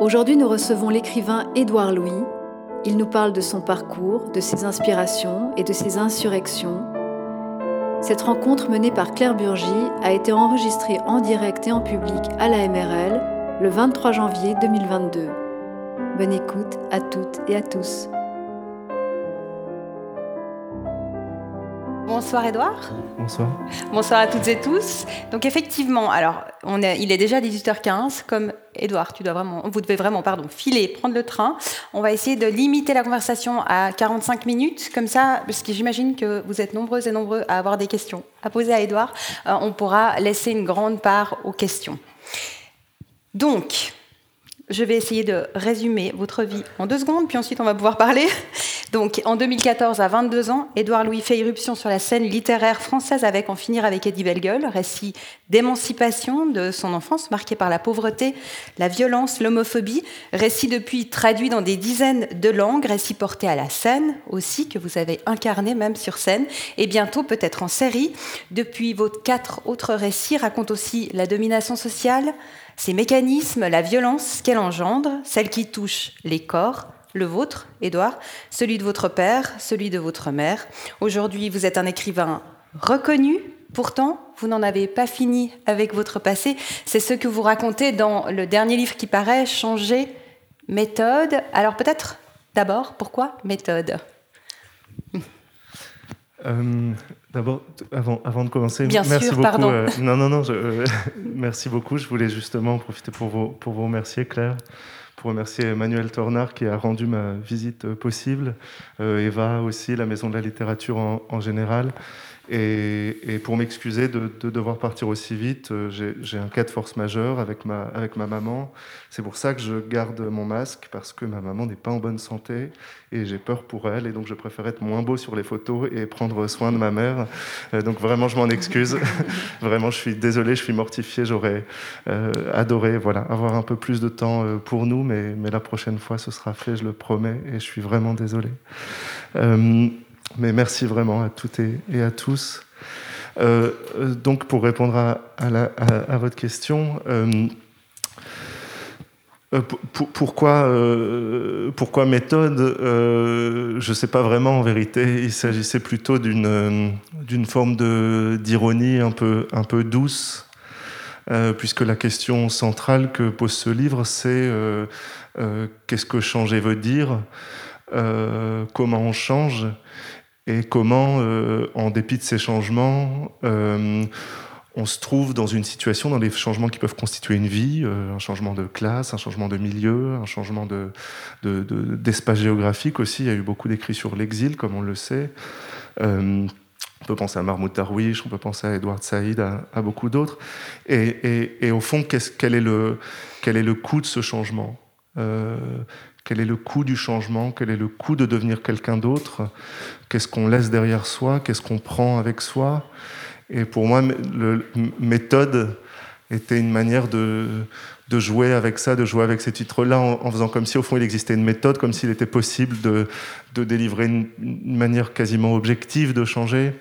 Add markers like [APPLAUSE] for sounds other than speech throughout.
Aujourd'hui, nous recevons l'écrivain Édouard Louis. Il nous parle de son parcours, de ses inspirations et de ses insurrections. Cette rencontre menée par Claire Burgy a été enregistrée en direct et en public à la MRL le 23 janvier 2022. Bonne écoute à toutes et à tous. Bonsoir Edouard. Bonsoir. Bonsoir à toutes et tous. Donc effectivement, alors on est, il est déjà 18h15. Comme Edouard, vous devez vraiment, pardon, filer, prendre le train. On va essayer de limiter la conversation à 45 minutes, comme ça, parce que j'imagine que vous êtes nombreuses et nombreux à avoir des questions à poser à Edouard. Euh, on pourra laisser une grande part aux questions. Donc, je vais essayer de résumer votre vie en deux secondes, puis ensuite on va pouvoir parler. [LAUGHS] Donc, en 2014, à 22 ans, Édouard Louis fait irruption sur la scène littéraire française avec En finir avec Eddie Bellegueule, récit d'émancipation de son enfance marqué par la pauvreté, la violence, l'homophobie, récit depuis traduit dans des dizaines de langues, récit porté à la scène aussi, que vous avez incarné même sur scène, et bientôt peut-être en série. Depuis vos quatre autres récits racontent aussi la domination sociale, ces mécanismes, la violence qu'elle engendre, celle qui touche les corps, le vôtre, Édouard, celui de votre père, celui de votre mère. Aujourd'hui, vous êtes un écrivain reconnu, pourtant, vous n'en avez pas fini avec votre passé. C'est ce que vous racontez dans le dernier livre qui paraît, Changer méthode. Alors peut-être d'abord, pourquoi méthode? Euh, D'abord, avant, avant, de commencer, merci beaucoup. Pardon. Euh, [LAUGHS] non, non, non. Euh, [LAUGHS] merci beaucoup. Je voulais justement profiter pour vous, pour vous remercier, Claire, pour remercier Emmanuel Tornard qui a rendu ma visite possible, Eva aussi, la Maison de la Littérature en, en général. Et, pour m'excuser de, devoir partir aussi vite, euh, j'ai un cas de force majeure avec ma, avec ma maman. C'est pour ça que je garde mon masque, parce que ma maman n'est pas en bonne santé et j'ai peur pour elle. Et donc je préfère être moins beau sur les photos et prendre soin de ma mère. Euh, donc vraiment, je m'en excuse. [LAUGHS] vraiment, je suis désolé, je suis mortifié. J'aurais euh, adoré voilà, avoir un peu plus de temps pour nous, mais, mais la prochaine fois, ce sera fait, je le promets. Et je suis vraiment désolé. Mais merci vraiment à toutes et, à tous. Euh, euh, donc, pour répondre à, votre question, euh, pourquoi, pourquoi méthode Je ne sais pas vraiment en vérité. Il s'agissait plutôt d'une forme d'ironie un peu, un peu douce, puisque la question centrale que pose ce livre, c'est qu'est-ce que changer veut dire Comment on change et comment, euh, en dépit de ces changements, euh, on se trouve dans une situation, dans les changements qui peuvent constituer une vie, euh, un changement de classe, un changement de milieu, un changement d'espace de, géographique aussi. Il y a eu beaucoup d'écrits sur l'exil, comme on le sait. on peut penser à Mahmoud Darwish, on peut penser à Edward Saïd, à, beaucoup d'autres. Et, au fond, quel est le coût de ce changement? Quel est le coût du changement? Quel est le coût de devenir quelqu'un d'autre? Qu'est-ce qu'on laisse derrière soi? Qu'est-ce qu'on prend avec soi? Et pour moi, le méthode était une manière de, de jouer avec ça, de jouer avec ces titres-là, en, faisant comme si au fond il existait une méthode, comme s'il était possible de, de délivrer une, manière quasiment objective de changer,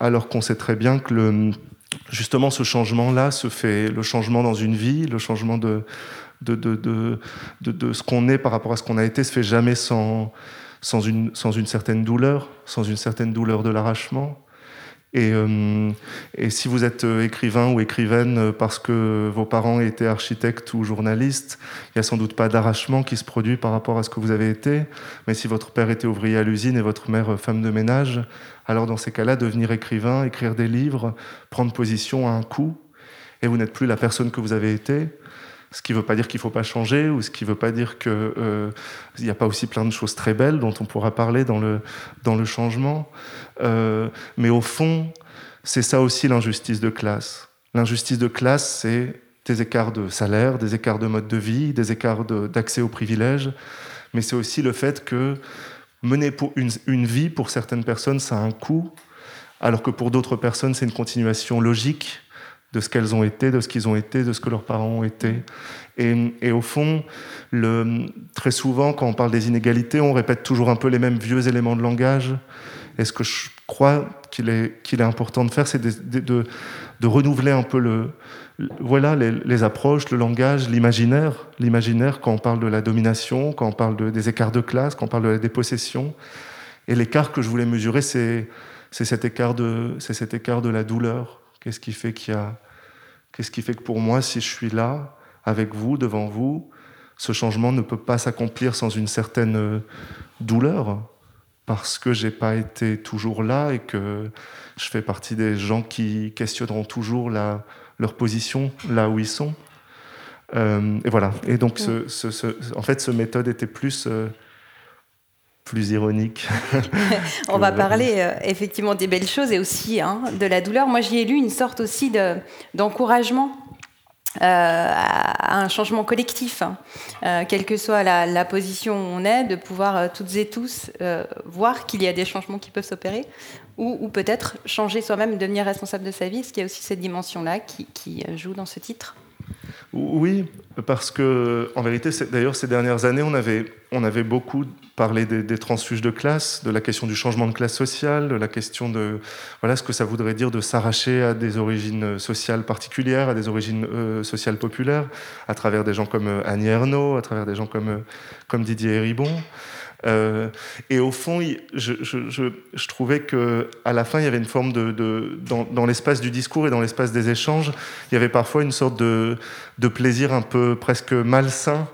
alors qu'on sait très bien que le, justement ce changement-là se fait, le changement dans une vie, le changement de, de, ce qu'on est par rapport à ce qu'on a été se fait jamais sans, sans, une, sans une certaine douleur, sans une certaine douleur de l'arrachement. Et, euh, et, si vous êtes euh, écrivain ou écrivaine euh, parce que vos parents étaient architectes ou journalistes, il n'y a sans doute pas d'arrachement qui se produit par rapport à ce que vous avez été. Mais si votre père était ouvrier à l'usine et votre mère femme de ménage, alors dans ces cas-là, devenir écrivain, écrire des livres, prendre position à un coup, et vous n'êtes plus la personne que vous avez été, ce qui ne veut pas dire qu'il ne faut pas changer, ou ce qui ne veut pas dire qu'il euh, n'y a pas aussi plein de choses très belles dont on pourra parler dans le, changement. Euh, mais au fond, c'est ça aussi l'injustice de classe. L'injustice de classe, c'est des écarts de salaire, des écarts de mode de vie, des écarts d'accès aux privilèges, mais c'est aussi le fait que mener une, une vie, pour certaines personnes, ça a un coût, alors que pour d'autres personnes, c'est une continuation logique de ce qu'elles ont été, de ce qu'ils ont été, de ce que leurs parents ont été. Et, au fond, très souvent, quand on parle des inégalités, on répète toujours un peu les mêmes vieux éléments de langage. Est-ce que crois qu'il est, qu'il est important de faire, c'est de, de, de, renouveler un peu le, voilà, les, les, approches, le langage, l'imaginaire. L'imaginaire quand on parle de la domination, quand on parle de, des écarts de classe, quand on parle de la dépossession. Et l'écart que je voulais mesurer, c'est, c'est cet, écart de, c'est cet écart de la douleur. Qu'est-ce qui fait qu'il y a, qu'est-ce qui fait que pour moi, si je suis là, avec vous, devant vous, ce changement ne peut pas s'accomplir sans une certaine euh, douleur? Parce que j'ai pas été toujours là et que je fais partie des gens qui questionneront toujours la, leur position là où ils sont. Euh, et voilà. Et donc, ce, ce, ce, en fait, ce méthode était plus euh, plus ironique. [LAUGHS] On va parler euh, effectivement des belles choses et aussi hein, de la douleur. Moi, j'y ai lu une sorte aussi d'encouragement euh, à un changement collectif, hein. euh, quelle que soit la, position où on est, de pouvoir toutes et tous voir qu'il y a des changements qui peuvent s'opérer, ou, peut-être changer soi-même, devenir responsable de sa vie. Qu'il y a aussi cette dimension-là qui, qui joue dans ce titre oui, parce que en vérité, d'ailleurs, ces dernières années, on avait, on avait beaucoup parlé des, transfuges de classe, de la question du changement de classe sociale, de la question de voilà ce que ça voudrait dire de s'arracher à des origines sociales particulières, à des origines euh, sociales populaires, à travers des gens comme euh, Annie Ernaux, à travers des gens comme, euh, comme Didier Héribon. Euh, et au fond, je, je, je, je trouvais que à la fin, il y avait une forme de, de dans, dans l'espace du discours et dans l'espace des échanges, il y avait parfois une sorte de, de plaisir un peu presque malsain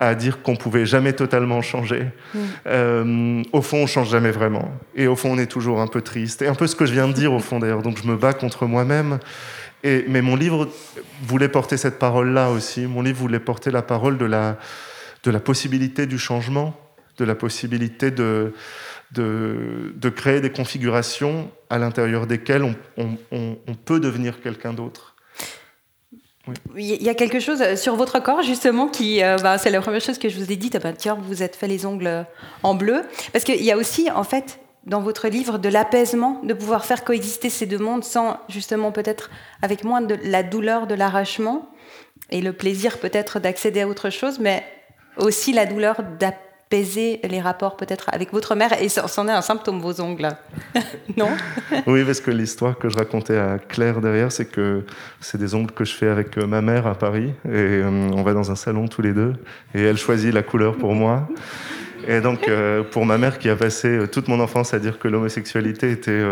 à dire qu'on pouvait jamais totalement changer. Mm. Euh, au fond, on change jamais vraiment. Et au fond, on est toujours un peu triste. Et un peu ce que je viens de dire, au fond, d'ailleurs. Donc, je me bats contre moi-même. Et, mais mon livre voulait porter cette parole-là aussi. Mon livre voulait porter la parole de la, de la possibilité du changement de la possibilité de, de, créer des configurations à l'intérieur desquelles on, peut devenir quelqu'un d'autre. Il y a quelque chose euh, sur votre corps justement qui, euh, bah, c'est la première chose que je vous ai dit. Ah bah, tiens, vous vous êtes fait les ongles en bleu, parce qu'il y a aussi en fait dans votre livre de l'apaisement, de pouvoir faire coexister ces deux mondes sans justement peut-être avec moins de la douleur de l'arrachement et le plaisir peut-être d'accéder à autre chose, mais aussi la douleur d'apaiser les rapports peut-être avec votre mère et c'en est un symptôme, vos ongles. [LAUGHS] non? Oui, parce que l'histoire que je racontais à Claire derrière, c'est que c'est des ongles que je fais avec euh, ma mère à Paris et euh, on va dans un salon tous les deux et elle choisit la couleur pour moi. Et donc, euh, pour ma mère qui a passé toute mon enfance à dire que l'homosexualité était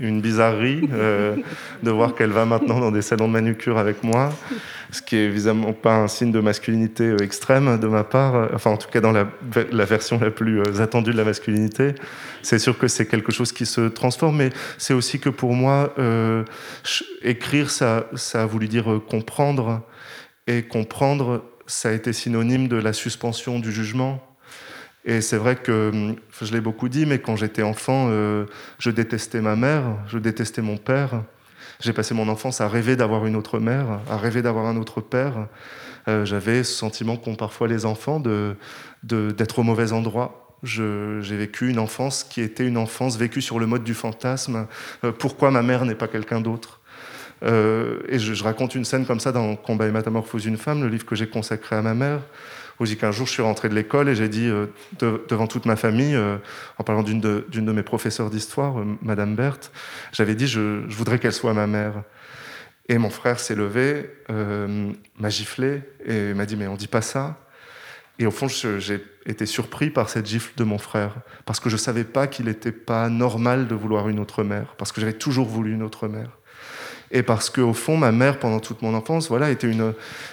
une bizarrerie, de voir qu'elle va maintenant dans des salons de manucure avec moi, ce qui est évidemment pas un signe de masculinité euh, extrême de ma part, euh, enfin en tout cas dans la, version la plus euh, attendue de la masculinité. C'est sûr que c'est quelque chose qui se transforme, mais c'est aussi que pour moi, euh, écrire, ça a voulu dire comprendre, et comprendre, ça a été synonyme de la suspension du jugement. Et c'est vrai que, hum, je l'ai beaucoup dit, mais quand j'étais enfant, euh, je détestais ma mère, je détestais mon père. J'ai passé mon enfance à rêver d'avoir une autre mère, à rêver d'avoir un autre père. Euh, J'avais ce sentiment qu'ont parfois les enfants d'être de, d'être au mauvais endroit. J'ai vécu une enfance qui était une enfance vécue sur le mode du fantasme. Euh, pourquoi ma mère n'est pas quelqu'un d'autre? Et je, je, raconte une scène comme ça dans Combat et métamorphose d'une femme, le livre que j'ai consacré à ma mère où j'ai qu'un jour je suis rentré de l'école et j'ai dit euh, devant toute ma famille, euh, en parlant d'une de, mes professeurs d'histoire, euh, Madame Berthe, j'avais dit je, voudrais qu'elle soit ma mère. Et mon frère s'est levé, m'a giflé et m'a dit mais on dit pas ça. Et au fond, j'ai été surpris par cette gifle de mon frère, parce que je savais pas qu'il n'était pas normal de vouloir une autre mère, parce que j'avais toujours voulu une autre mère. Et parce qu'au fond, ma mère, pendant toute mon enfance, voilà, était une,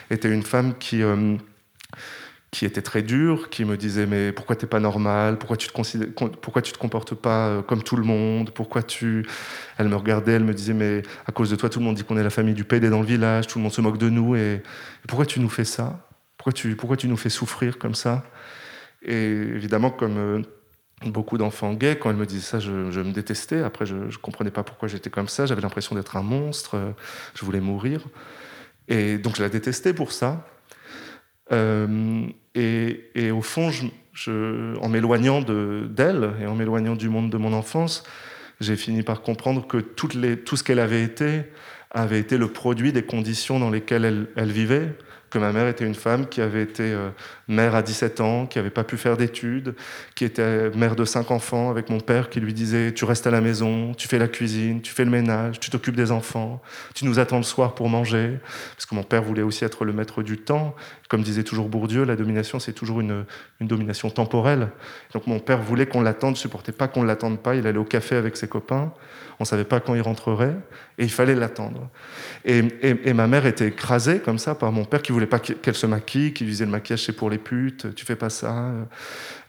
était une femme qui, qui était très dur, qui me disait mais pourquoi t'es pas normal, pourquoi tu te te comportes pas euh, comme tout le monde, pourquoi tu, elle me regardait, elle me disait mais à cause de toi tout le monde dit qu'on est la famille du PD dans le village, tout le monde se moque de nous et, pourquoi tu nous fais ça, pourquoi tu, pourquoi tu nous fais souffrir comme ça? Et évidemment comme euh, beaucoup d'enfants gays, quand elle me disait ça, je, me détestais. Après, je, je comprenais pas pourquoi j'étais comme ça. J'avais l'impression d'être un monstre. Je voulais mourir. Et donc, je la détestais pour ça. Euh, et, au fond, en m'éloignant d'elle et en m'éloignant du monde de mon enfance, j'ai fini par comprendre que tout ce qu'elle avait été avait été le produit des conditions dans lesquelles elle, elle, vivait, que ma mère était une femme qui avait été euh, mère à 17 ans, qui n'avait pas pu faire d'études, qui était mère de cinq enfants avec mon père qui lui disait tu restes à la maison, tu fais la cuisine, tu fais le ménage, tu t'occupes des enfants, tu nous attends le soir pour manger, parce que mon père voulait aussi être le maître du temps. Comme disait toujours Bourdieu, la domination c'est toujours une, domination temporelle. Donc mon père voulait qu'on l'attende, supportait pas qu'on l'attende pas. Il allait au café avec ses copains, on savait pas quand il rentrerait, et il fallait l'attendre. Et, et, ma mère était écrasée comme ça par mon père qui voulait pas qu'elle se maquille, qui disait le maquillage c'est pour les putes, tu fais pas ça.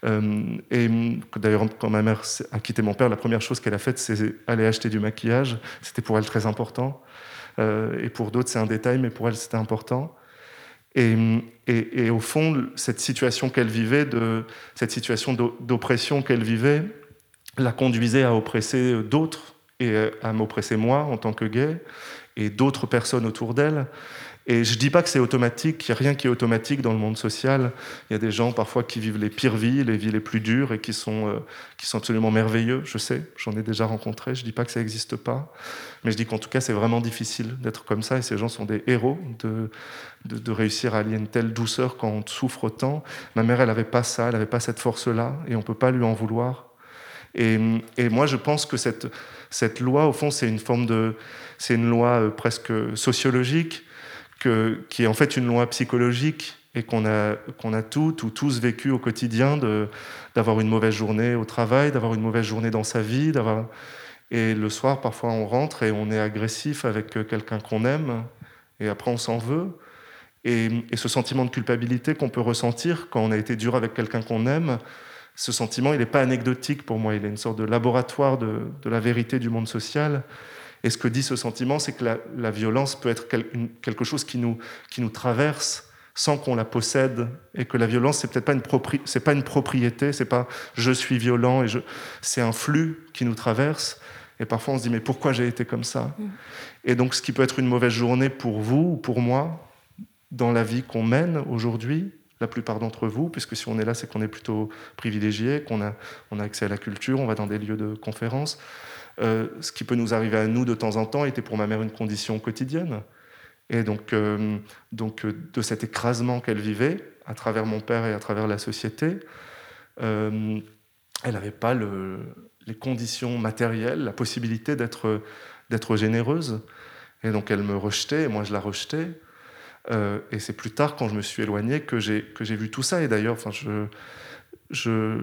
Euh, et d'ailleurs, quand ma mère a quitté mon père, la première chose qu'elle a faite, c'est aller acheter du maquillage. C'était pour elle très important. Euh, et pour d'autres, c'est un détail, mais pour elle, c'était important. Et, et, et, au fond, cette situation qu'elle vivait, de, cette situation d'oppression qu'elle vivait, la conduisait à oppresser d'autres et à m'oppresser moi en tant que gay et d'autres personnes autour d'elle. Et je ne dis pas que c'est automatique, il n'y a rien qui est automatique dans le monde social. Il y a des gens parfois qui vivent les pires vies, les vies les plus dures et qui sont, euh, qui sont absolument merveilleux, je sais, j'en ai déjà rencontré, je ne dis pas que ça n'existe pas, mais je dis qu'en tout cas c'est vraiment difficile d'être comme ça et ces gens sont des héros de, de, de, réussir à allier une telle douceur quand on souffre autant. Ma mère, elle n'avait pas ça, elle n'avait pas cette force-là et on ne peut pas lui en vouloir. Et, moi, je pense que cette, loi, au fond, c'est une forme de, c'est une loi euh, presque sociologique que, qui est en fait une loi psychologique et qu'on a, qu'on a toutes ou tous vécu au quotidien d'avoir une mauvaise journée au travail, d'avoir une mauvaise journée dans sa vie, et le soir parfois on rentre et on est agressif avec quelqu'un qu'on aime et après on s'en veut. Et, ce sentiment de culpabilité qu'on peut ressentir quand on a été dur avec quelqu'un qu'on aime, ce sentiment il n'est pas anecdotique pour moi, il est une sorte de laboratoire de, de la vérité du monde social et ce que dit ce sentiment, c'est que la, la, violence peut être quel, une, quelque chose qui nous, qui nous traverse sans qu'on la possède, et que la violence, c'est peut-être pas une propri c'est pas une propriété, c'est pas je suis violent et je, c'est un flux qui nous traverse. Et parfois, on se dit mais pourquoi j'ai été comme ça? Mmh. Et donc, ce qui peut être une mauvaise journée pour vous ou pour moi dans la vie qu'on mène aujourd'hui, la plupart d'entre vous, puisque si on est là, c'est qu'on est plutôt privilégié, qu'on a, on a accès à la culture, on va dans des lieux de conférences. Euh, ce qui peut nous arriver à nous de temps en temps était pour ma mère une condition quotidienne. Et donc, euh, donc euh, de cet écrasement qu'elle vivait à travers mon père et à travers la société, elle n'avait pas le, les conditions matérielles, la possibilité d'être d'être généreuse. Et donc elle me rejetait, et moi je la rejetais. Euh, et c'est plus tard, quand je me suis éloigné, que j'ai vu tout ça. Et d'ailleurs, je, je,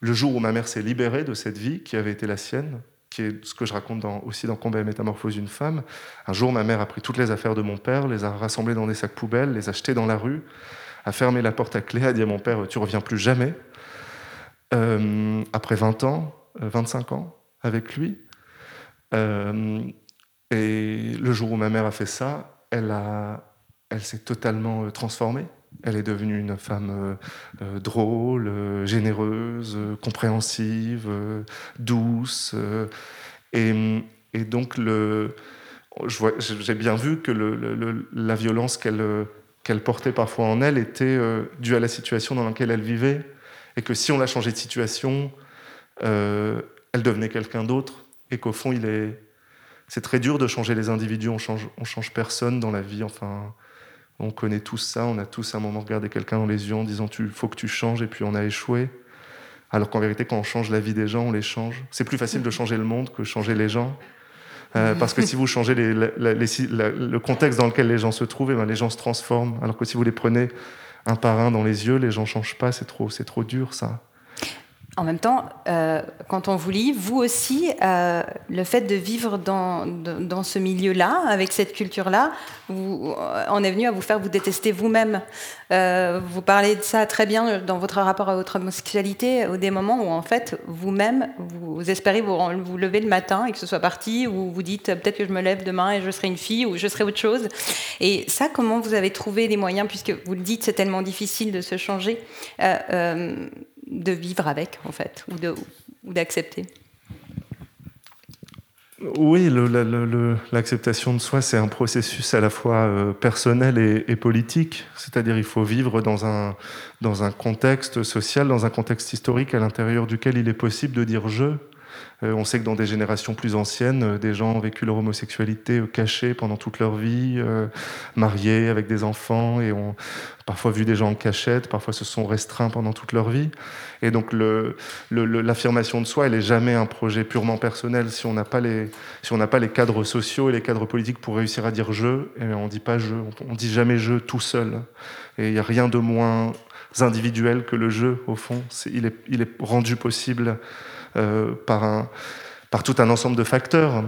le jour où ma mère s'est libérée de cette vie qui avait été la sienne, qui est ce que je raconte aussi dans Combat et métamorphose d'une femme. Un jour, ma mère a pris toutes les affaires de mon père, les a rassemblées dans des sacs poubelles, les a jetées dans la rue, a fermé la porte à clé, a dit à mon père Tu reviens plus jamais. Euh, après 20 ans, 25 euh, ans avec lui. Et le jour où ma mère a fait ça, elle, a, elle s'est totalement euh, transformée. Elle est devenue une femme euh, euh, drôle, généreuse, compréhensive, douce. Et, et, donc, j'ai bien vu que le, le, la violence qu'elle portait parfois en elle était due à la situation dans laquelle elle vivait. Et que si on la changeait de situation, elle devenait quelqu'un d'autre. Et qu'au fond. C'est très dur de changer les individus, on change, on change personne dans la vie. Enfin, on connaît tous ça, on a tous à un moment regardé quelqu'un dans les yeux en disant il faut que tu changes et puis on a échoué. Alors qu'en vérité, quand on change la vie des gens, on les change. C'est plus facile de changer le monde que changer les gens. Euh, parce que si vous changez les, les, les, le contexte dans lequel les gens se trouvent, et eh ben les gens se transforment. Alors que si vous les prenez un par un dans les yeux, les gens ne changent pas. C'est trop, c'est trop dur, ça. En même temps, euh, quand on vous lit, vous aussi, euh, le fait de vivre dans, ce milieu-là, avec cette culture-là, on est venu à vous faire vous détester vous-même. Euh, vous parlez de ça très bien dans votre rapport à votre homosexualité, au des moments où en fait vous-même, vous espérez vous, lever le matin et que ce soit parti, ou vous dites peut-être que je me lève demain et je serai une fille ou je serai autre chose. Et ça, comment vous avez trouvé les moyens, puisque vous le dites, c'est tellement difficile de se changer euh, euh, de vivre avec, en fait, ou, d'accepter oui, l'acceptation de soi, c'est un processus à la fois euh, personnel et, et politique. C'est-à-dire, il faut vivre dans un, dans un contexte social, dans un contexte historique à l'intérieur duquel il est possible de dire je. Euh, on sait que dans des générations plus anciennes, euh, des gens ont vécu leur homosexualité euh, cachée pendant toute leur vie, mariés avec des enfants, et ont parfois vu des gens en cachette, parfois se sont restreints pendant toute leur vie. Et donc l'affirmation de soi, elle n'est jamais un projet purement personnel. Si on n'a pas, les, si pas les cadres sociaux et les cadres politiques pour réussir à dire je, eh on ne dit pas je, on dit jamais je tout seul. Et il n'y a rien de moins individuel que le jeu, au fond. il, est, rendu possible par, un, par tout un ensemble de facteurs.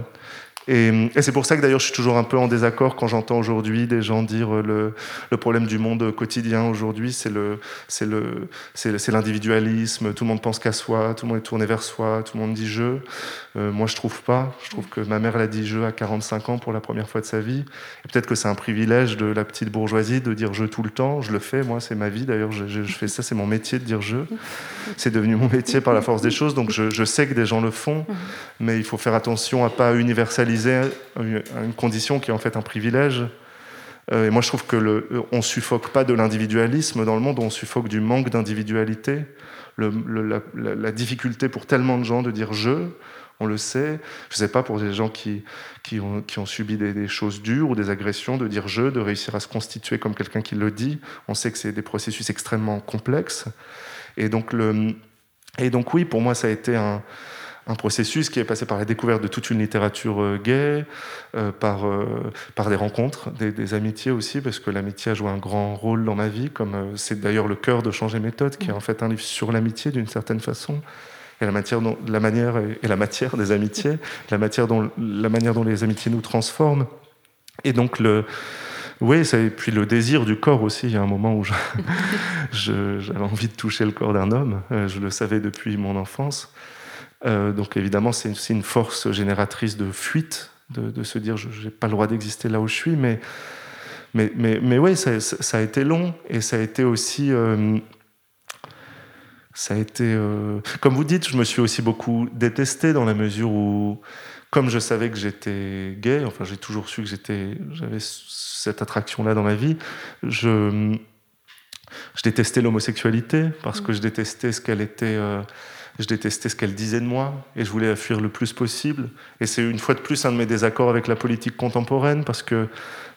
Et, c'est pour ça que d'ailleurs je suis toujours un peu en désaccord quand j'entends aujourd'hui des gens dire euh, le, le, problème du monde quotidien aujourd'hui, c'est le, c'est le, c'est l'individualisme. Tout le monde pense qu'à soi, tout le monde est tourné vers soi, tout le monde dit je. Euh, moi, je trouve pas. Je trouve que ma mère l'a dit je à 45 ans pour la première fois de sa vie. Et peut-être que c'est un privilège de la petite bourgeoisie de dire je tout le temps. Je le fais, moi, c'est ma vie. D'ailleurs, je, je, fais ça, c'est mon métier de dire je. C'est devenu mon métier par la force des choses. Donc, je, je sais que des gens le font, mais il faut faire attention à pas universaliser une condition qui est en fait un privilège. Euh, et moi, je trouve que le, on suffoque pas de l'individualisme dans le monde, on suffoque du manque d'individualité. La, difficulté pour tellement de gens de dire je, on le sait. Je ne sais pas pour des gens qui, qui, ont, subi des, choses dures ou des agressions, de dire je, de réussir à se constituer comme quelqu'un qui le dit. On sait que c'est des processus extrêmement complexes. Et donc, et donc oui, pour moi, ça a été un, un processus qui est passé par la découverte de toute une littérature euh, gay, euh, par, euh, par des rencontres, des, amitiés aussi, parce que l'amitié a joué un grand rôle dans ma vie, comme c'est d'ailleurs le cœur de Changer méthode, qui est en fait un livre sur l'amitié d'une certaine façon, et la, matière dont, la manière et la matière des amitiés, [LAUGHS] la, matière dont, la manière dont les amitiés nous transforment. Et donc le, oui, et puis le désir du corps aussi. Il y a un moment où [LAUGHS] j'avais envie de toucher le corps d'un homme. Je le savais depuis mon enfance. Euh, donc évidemment, c'est aussi une force génératrice de fuite, de, se dire je n'ai pas le droit d'exister là où je suis. Mais, mais, mais, mais oui, ça, a été long et ça a été aussi... Euh, ça a été... Euh, comme vous dites, je me suis aussi beaucoup détesté dans la mesure où, comme je savais que j'étais gay, enfin j'ai toujours su que j'étais, j'avais cette attraction-là dans ma vie, je, je détestais l'homosexualité parce que je détestais ce qu'elle était je détestais ce qu'elle disait de moi et je voulais la fuir le plus possible. Et c'est une fois de plus un de mes désaccords avec la politique contemporaine parce que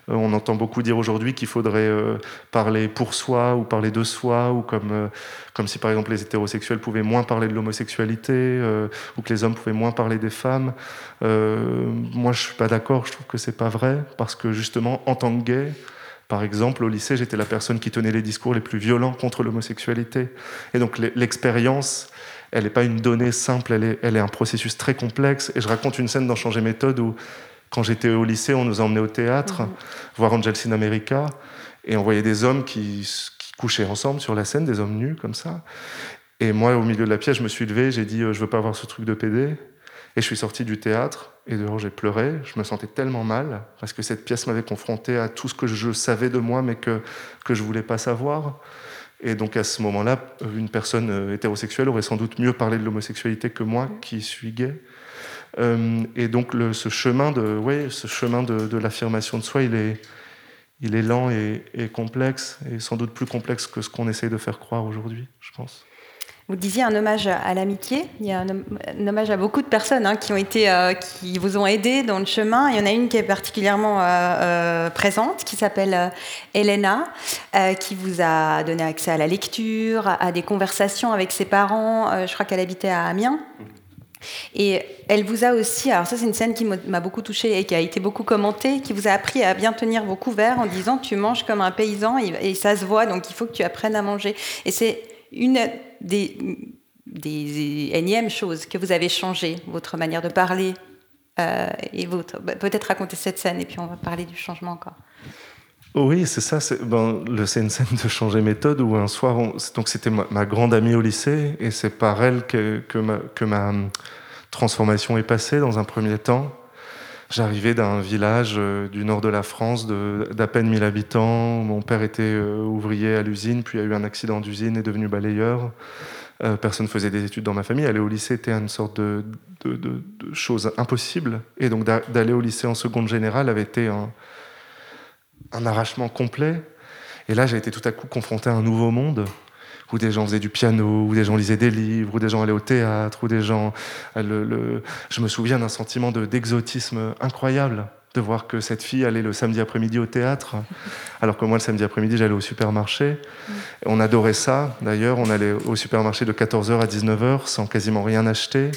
euh, on entend beaucoup dire aujourd'hui qu'il faudrait euh, parler pour soi ou parler de soi ou comme euh, comme si par exemple les hétérosexuels pouvaient moins parler de l'homosexualité ou que les hommes pouvaient moins parler des femmes. moi, je suis pas d'accord. Je trouve que c'est pas vrai parce que justement, en tant que gay, par exemple, au lycée, j'étais la personne qui tenait les discours les plus violents contre l'homosexualité. Et donc l'expérience elle n'est pas une donnée simple, elle est, elle est, un processus très complexe. Et je raconte une scène dans Changer méthode où, quand j'étais au lycée, on nous a emmenés au théâtre, mhm. voir Angels in America, et on voyait des hommes qui, qui, couchaient ensemble sur la scène, des hommes nus comme ça. Et moi, au milieu de la pièce, je me suis levé, j'ai dit, euh, je veux pas voir ce truc de PD. Et je suis sorti du théâtre, et dehors j'ai pleuré. Je me sentais tellement mal, parce que cette pièce m'avait confronté à tout ce que je savais de moi, mais que, que je voulais pas savoir. Et donc à ce moment-là, une personne euh, hétérosexuelle aurait sans doute mieux parlé de l'homosexualité que moi, qui suis gay. Euh, et donc ce chemin de, ce chemin de, l'affirmation de soi, il est, il est lent et, et, complexe, et sans doute plus complexe que ce qu'on essaye de faire croire aujourd'hui, je pense. Vous disiez un hommage à l'amitié. Il y a un, hommage à beaucoup de personnes hein, qui ont été, euh, qui vous ont aidé dans le chemin. Il y en a une qui est particulièrement euh, euh, présente, qui s'appelle Elena, qui vous a donné accès à la lecture, à, des conversations avec ses parents. je crois qu'elle habitait à Amiens. Et elle vous a aussi, alors ça c'est une scène qui m'a beaucoup touchée et qui a été beaucoup commentée, qui vous a appris à bien tenir vos couverts en disant tu manges comme un paysan et, et ça se voit donc il faut que tu apprennes à manger. Et c'est une des, des énièmes choses que vous avez changé, votre manière de parler euh, et votre. Bah, peut-être raconter cette scène et puis on va parler du changement encore. Oui, c'est ça. C'est ben, une scène de changer méthode où un soir, donc c'était ma, grande amie au lycée et c'est par elle que, que, ma, que ma transformation est passée dans un premier temps. J'arrivais d'un village euh, du nord de la France d'à peine 1000 habitants. Mon père était euh, ouvrier à l'usine, puis a eu un accident d'usine et est devenu balayeur. Euh, personne faisait des études dans ma famille. Aller au lycée était une sorte de chose impossible. Et donc d'aller au lycée en seconde générale avait été un, un arrachement complet. Et là, j'ai été tout à coup confronté à un nouveau monde où des gens faisaient du piano, où des gens lisaient des livres, où des gens allaient au théâtre, où des gens... Le, Je me souviens d'un sentiment d'exotisme incroyable de voir que cette fille allait le samedi après-midi au théâtre, [LAUGHS] alors que moi le samedi après-midi j'allais au supermarché. On adorait ça d'ailleurs, on allait au supermarché de 14h à 19h sans quasiment rien acheter.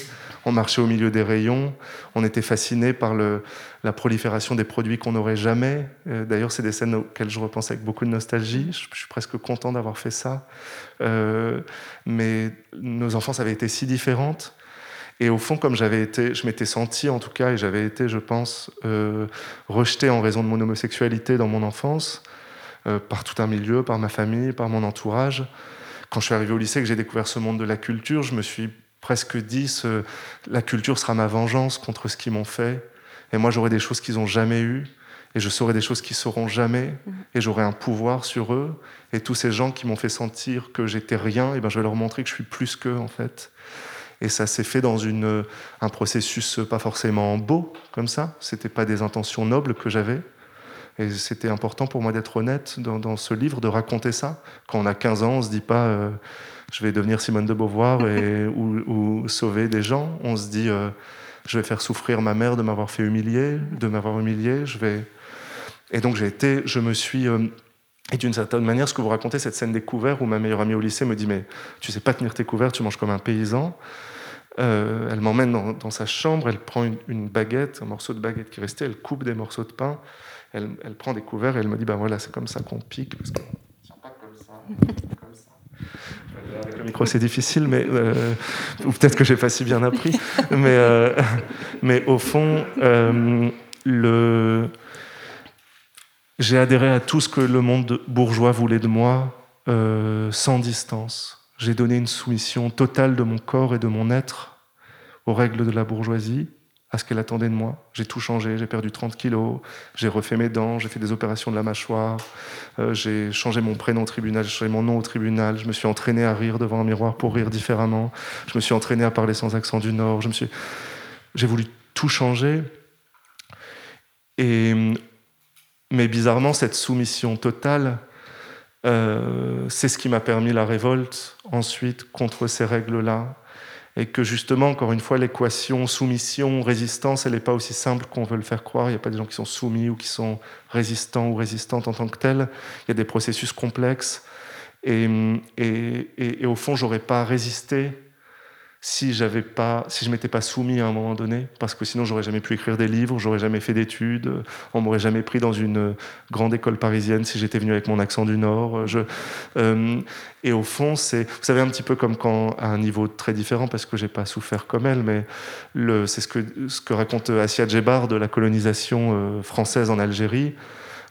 On marchait au milieu des rayons, on était fasciné par la prolifération des produits qu'on n'aurait jamais. Euh, d'ailleurs, c'est des scènes auxquelles je repense avec beaucoup de nostalgie. Je, suis presque content d'avoir fait ça. Euh, mais nos enfances avaient été si différentes. Et au fond, comme j'avais été, je m'étais senti en tout cas, et j'avais été, je pense, euh, rejeté en raison de mon homosexualité dans mon enfance, par tout un milieu, par ma famille, par mon entourage. Quand je suis arrivé au lycée, que j'ai découvert ce monde de la culture, je me suis presque dit, ce, la culture sera ma vengeance contre ce qu'ils m'ont fait. Et moi, j'aurai des choses qu'ils n'ont jamais eues. Et je saurai des choses qu'ils sauront jamais. Mhm. Et j'aurai un pouvoir sur eux. Et tous ces gens qui m'ont fait sentir que j'étais rien, et ben, je vais leur montrer que je suis plus qu'eux, en fait. Et ça s'est fait dans une, un processus pas forcément beau, comme ça. C'était pas des intentions nobles que j'avais. Et c'était important pour moi d'être honnête dans, ce livre, de raconter ça. Quand on a 15 ans, on se dit pas euh, je vais devenir Simone de Beauvoir et, [LAUGHS] ou, sauver des gens. On se dit euh, je vais faire souffrir ma mère de m'avoir fait humilier, de m'avoir humilié. Je vais... Et donc j'ai été, je me suis. Euh, et d'une certaine manière, ce que vous racontez, cette scène des couverts où ma meilleure amie au lycée me dit Mais tu sais pas tenir tes couverts, tu manges comme un paysan. Euh, elle m'emmène dans, sa chambre, elle prend une, baguette, un morceau de baguette qui restait, elle coupe des morceaux de pain, elle, prend des couverts et elle me dit, ben voilà, c'est comme ça qu'on pique, parce qu'on pas comme ça, comme ça. Euh, avec le micro, c'est difficile, mais euh, ou peut-être que j'ai pas si bien appris, mais [LAUGHS] mais au fond, le j'ai adhéré à tout ce que le monde bourgeois voulait de moi, sans distance. J'ai donné une soumission totale de mon corps et de mon être aux règles de la bourgeoisie, à ce qu'elle attendait de moi. J'ai tout changé, j'ai perdu 30 kilos, j'ai refait mes dents, j'ai fait des opérations de la mâchoire, euh, j'ai changé mon prénom au tribunal, j'ai changé mon nom au tribunal, je me suis entraîné à rire devant un miroir pour rire différemment, je me suis entraîné à parler sans accent du Nord, je me suis... j'ai voulu tout changer. Et... Mais bizarrement, cette soumission totale, euh, c'est ce qui m'a permis la révolte ensuite contre ces règles-là. Et que justement, encore une fois, l'équation soumission, résistance, elle n'est pas aussi simple qu'on veut le faire croire. Il n'y a pas des gens qui sont soumis ou qui sont résistants ou résistantes en tant que tels. Il y a des processus complexes. Et, et, et, et au fond, j'aurais pas résisté si j'avais pas, si je m'étais pas soumis à un moment donné, parce que sinon j'aurais jamais pu écrire des livres, j'aurais jamais fait d'études, on m'aurait jamais pris dans une grande école parisienne si j'étais venu avec mon accent du Nord. Je, euh, et au fond, c'est, vous savez, un petit peu comme quand, à un niveau très différent, parce que j'ai pas souffert comme elle, mais le, c'est ce que, ce que raconte Assia Djebar de la colonisation euh, française en Algérie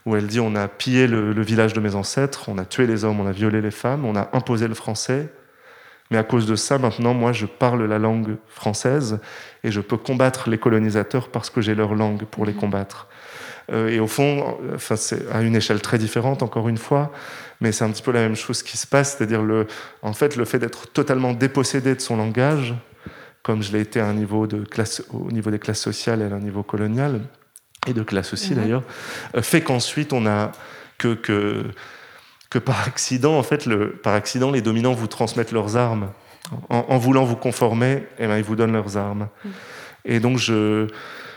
où elle dit on a pillé le, le, village de mes ancêtres, on a tué les hommes, on a violé les femmes, on a imposé le français, mais à cause de ça, maintenant, moi, je parle la langue française et je peux combattre les colonisateurs parce que j'ai leur langue pour les mhm. combattre. Euh, et au fond, enfin, c'est à une échelle très différente, encore une fois, mais c'est un petit peu la même chose qui se passe, c'est-à-dire le, en fait, le fait d'être totalement dépossédé de son langage, comme je l'ai été à un niveau de classe, au niveau des classes sociales et à un niveau colonial, et de classe aussi mhm. d'ailleurs, euh, fait qu'ensuite on a que, que que par accident, en fait, par accident, les dominants vous transmettent leurs armes. En, voulant vous conformer, eh ben, ils vous donnent leurs armes. Et donc,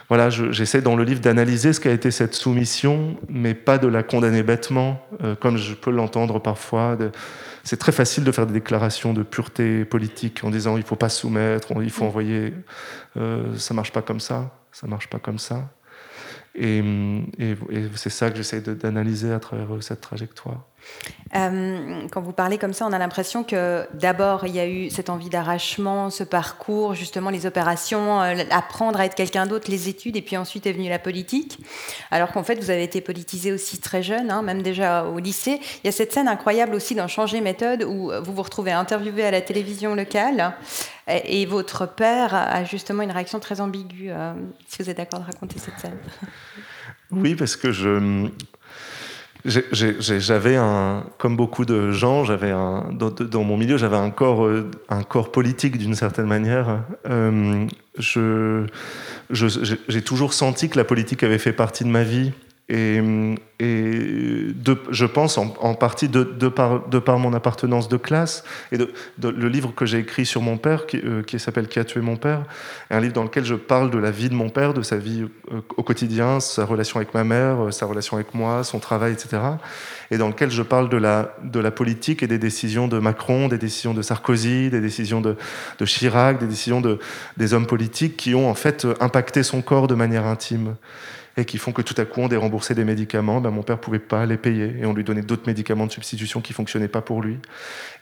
voilà, j'essaie dans le livre d'analyser ce qu'a été cette soumission, mais pas de la condamner bêtement, euh, comme je peux l'entendre parfois. C'est très facile de faire des déclarations de pureté politique en disant il faut pas soumettre, il faut envoyer. Euh, ça marche pas comme ça, ça marche pas comme ça. Et c'est ça que j'essaie d'analyser à travers cette trajectoire. Euh, quand vous parlez comme ça, on a l'impression que d'abord, il y a eu cette envie d'arrachement, ce parcours, justement les opérations, euh, apprendre à être quelqu'un d'autre, les études, et puis ensuite est venue la politique. Alors qu'en fait, vous avez été politisé aussi très jeune, hein, même déjà au lycée. Il y a cette scène incroyable aussi dans Changer méthode où vous vous retrouvez interviewé à la télévision locale et, votre père a justement une réaction très ambiguë. Euh, si vous êtes d'accord de raconter cette scène? Oui, parce que je, j'avais un, comme beaucoup de gens, j'avais un, dans, mon milieu, j'avais un corps, euh, un corps politique d'une certaine manière. Euh, je, j'ai toujours senti que la politique avait fait partie de ma vie et, je pense en, partie de, par, mon appartenance de classe et de, le livre que j'ai écrit sur mon père qui, euh, qui s'appelle Qui a tué mon père est un livre dans lequel je parle de la vie de mon père, de sa vie euh, au quotidien, sa relation avec ma mère, euh, sa relation avec moi, son travail, etc. Et dans lequel je parle de la, de la politique et des décisions de Macron, des décisions de Sarkozy, des décisions de, Chirac, des décisions de, des hommes politiques qui ont en fait impacté son corps de manière intime et qui font que tout à coup on déremboursait des médicaments, ben mon père pouvait pas les payer et on lui donnait d'autres médicaments de substitution qui fonctionnaient pas pour lui.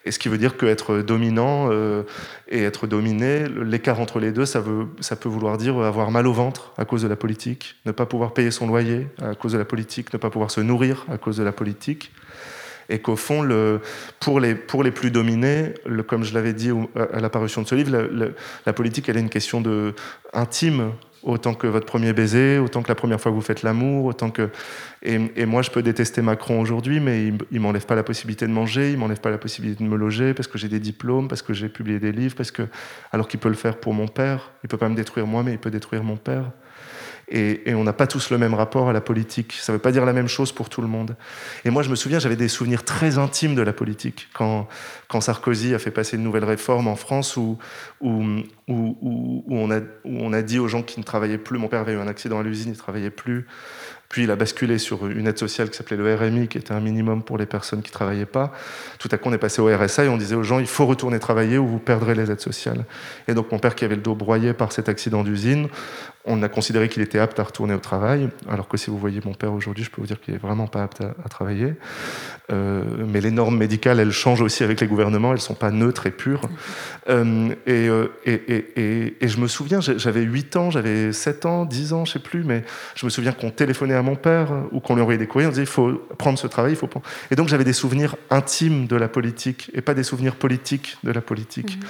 Et ce qui veut dire qu'être dominant euh, et être dominé, l'écart entre les deux, ça, veut, ça peut vouloir dire avoir mal au ventre à cause de la politique, ne pas pouvoir payer son loyer à cause de la politique, ne pas pouvoir se nourrir à cause de la politique et qu'au fond, pour, les, pour les plus dominés, comme je l'avais dit à l'apparition de ce livre, la, la, politique, elle est une question de, intime autant que votre premier baiser, autant que la première fois que vous faites l'amour, autant que... Et, moi, je peux détester Macron aujourd'hui, mais il, ne m'enlève pas la possibilité de manger, il m'enlève pas la possibilité de me loger, parce que j'ai des diplômes, parce que j'ai publié des livres, parce que... Alors qu'il peut le faire pour mon père, il peut pas me détruire moi, mais il peut détruire mon père. Et, on n'a pas tous le même rapport à la politique. Ça ne veut pas dire la même chose pour tout le monde. Et moi, je me souviens, j'avais des souvenirs très intimes de la politique. Quand, Sarkozy a fait passer une nouvelle réforme en France où, on a, où on a dit aux gens qui ne travaillaient plus, mon père avait eu un accident à l'usine, il ne travaillait plus, puis il a basculé sur une aide sociale qui s'appelait le RMI, qui était un minimum pour les personnes qui ne travaillaient pas. Tout à coup, on est passé au RSA et on disait aux gens, il faut retourner travailler ou vous perdrez les aides sociales. Et donc mon père, qui avait le dos broyé par cet accident d'usine, on a considéré qu'il était apte à retourner au travail, alors que si vous voyez mon père aujourd'hui, je peux vous dire qu'il est vraiment pas apte à, travailler. Euh, mais les normes médicales, elles changent aussi avec les gouvernements, elles sont pas neutres et pures. Euh, euh, et, je me souviens, j'avais 8 ans, j'avais 7 ans, 10 ans, je sais plus, mais je me souviens qu'on téléphonait à mon père ou qu'on lui envoyait des courriers, on disait il faut prendre ce travail, il faut prendre... Et donc j'avais des souvenirs intimes de la politique et pas des souvenirs politiques de la politique. Mmh.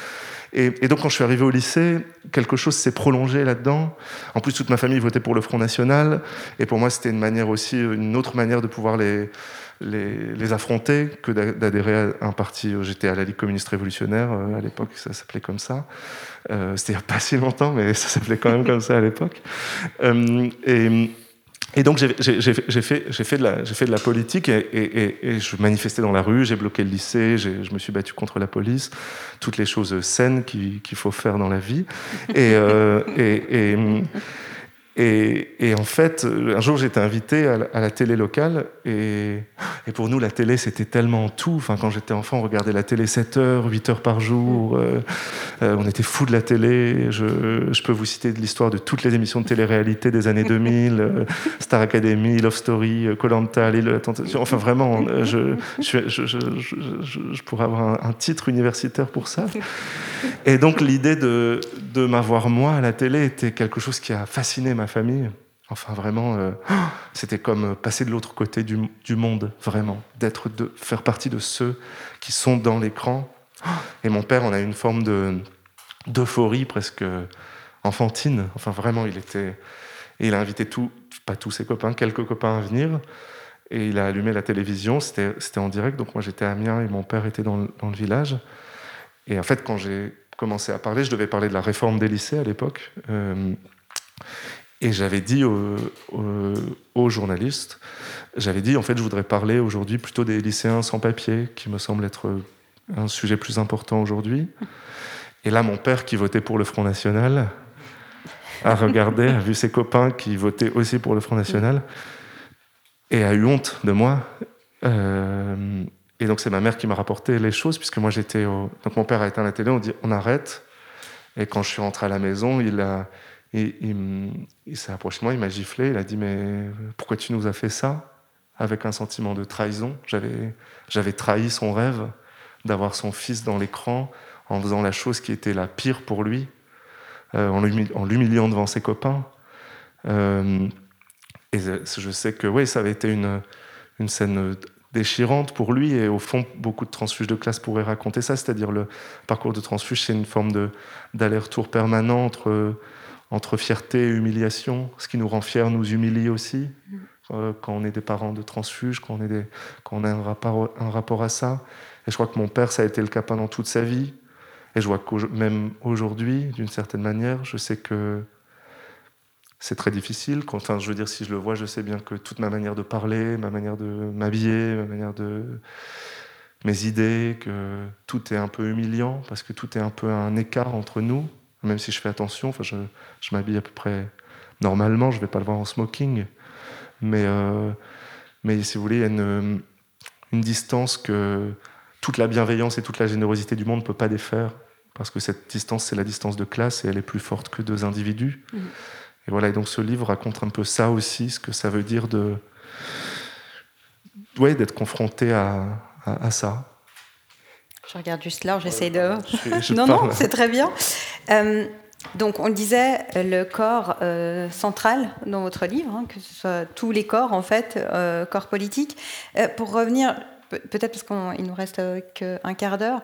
Et, donc, quand je suis arrivé au lycée, quelque chose s'est prolongé là-dedans. En plus, toute ma famille votait pour le Front National. Et pour moi, c'était une manière aussi, une autre manière de pouvoir les, affronter que d'adhérer à un parti. J'étais à la Ligue communiste révolutionnaire, euh, à l'époque, ça s'appelait comme ça. Euh, c'était pas si longtemps, mais [LAUGHS] ça s'appelait quand même comme ça à l'époque. Euh, et donc j'ai fait, fait, de la, fait de la politique et, et, et, je manifestais dans la rue, j'ai bloqué le lycée, je me suis battu contre la police, toutes les choses saines qu'il faut faire dans la vie. Et, euh, et, et, et, en fait, un jour, j'étais invité à la, télé locale. Et, et, pour nous, la télé, c'était tellement tout. Enfin, quand j'étais enfant, on regardait la télé 7 heures, 8 heures par jour. Euh, euh, on était fous de la télé. Je, je peux vous citer de l'histoire de toutes les émissions de télé-réalité des années 2000. Euh, Star Academy, Love Story, Colanta, L'île de la Tentation. Enfin, vraiment, je, je, je pourrais avoir un, titre universitaire pour ça. Et donc, l'idée de, de m'avoir moi à la télé était quelque chose qui a fasciné ma famille. Enfin, vraiment, euh, [GASPS] c'était comme passer de l'autre côté du, monde, vraiment, d'être, de faire partie de ceux qui sont dans l'écran. Et mon père, on a une forme de d'euphorie presque enfantine. Enfin, vraiment, il était, et il a invité tout, pas tous ses copains, quelques copains à venir. Et il a allumé la télévision. C'était, en direct. Donc moi, j'étais à Amiens et mon père était dans dans le village. Et en fait, quand j'ai commencé à parler, je devais parler de la réforme des lycées à l'époque. Euh, et j'avais dit aux, journalistes, j'avais dit, en fait, je voudrais parler aujourd'hui plutôt des lycéens sans papier, qui me semble être un sujet plus important aujourd'hui. Et là, mon père, qui votait pour le Front National, a regardé, a vu ses copains qui votaient aussi pour le Front National, et a eu honte de moi. Euh, et donc, c'est ma mère qui m'a rapporté les choses, puisque moi, j'étais au... Donc, mon père a éteint la télé, on dit, on arrête. Et quand je suis rentré à la maison, il il, s'est approché de moi, il m'a giflé, il a dit Mais pourquoi tu nous as fait ça? Avec un sentiment de trahison. J'avais trahi son rêve d'avoir son fils dans l'écran en faisant la chose qui était la pire pour lui, euh, en l'humiliant devant ses copains. Euh, et je sais que oui, ça avait été une, une scène déchirante pour lui et au fond beaucoup de transfuges de classe pourraient raconter ça c'est-à-dire le parcours de transfuge c'est une forme de d'aller-retour permanent entre entre fierté et humiliation. Ce qui nous rend fiers nous humilie aussi. Mm. Euh, quand on est des parents de transfuges, quand on, est des, quand on a un rapport, un rapport à ça. Et je crois que mon père, ça a été le cas pendant toute sa vie. Et je vois que même aujourd'hui, d'une certaine manière, je sais que c'est très difficile. Enfin, je veux dire, si je le vois, je sais bien que toute ma manière de parler, ma manière de m'habiller, ma manière de mes idées, que tout est un peu humiliant parce que tout est un peu un écart entre nous. Même si je fais attention, enfin, je, m'habille à peu près normalement. Je vais pas le voir en smoking, mais euh, mais si vous voulez, il y a une, une distance que toute la bienveillance et toute la générosité du monde ne peut pas défaire parce que cette distance, c'est la distance de classe et elle est plus forte que deux individus. Mmh. Et voilà, et donc ce livre raconte un peu ça aussi, ce que ça veut dire de, ouais, d'être confronté à, à, ça. Je regarde juste là, j'essaie de. [LAUGHS] non, non, c'est très bien. Euh, donc, on disait le corps euh, central dans votre livre, hein, que ce soit tous les corps, en fait, euh, corps politique. pour revenir, peut-être parce qu'il nous reste qu'un quart d'heure,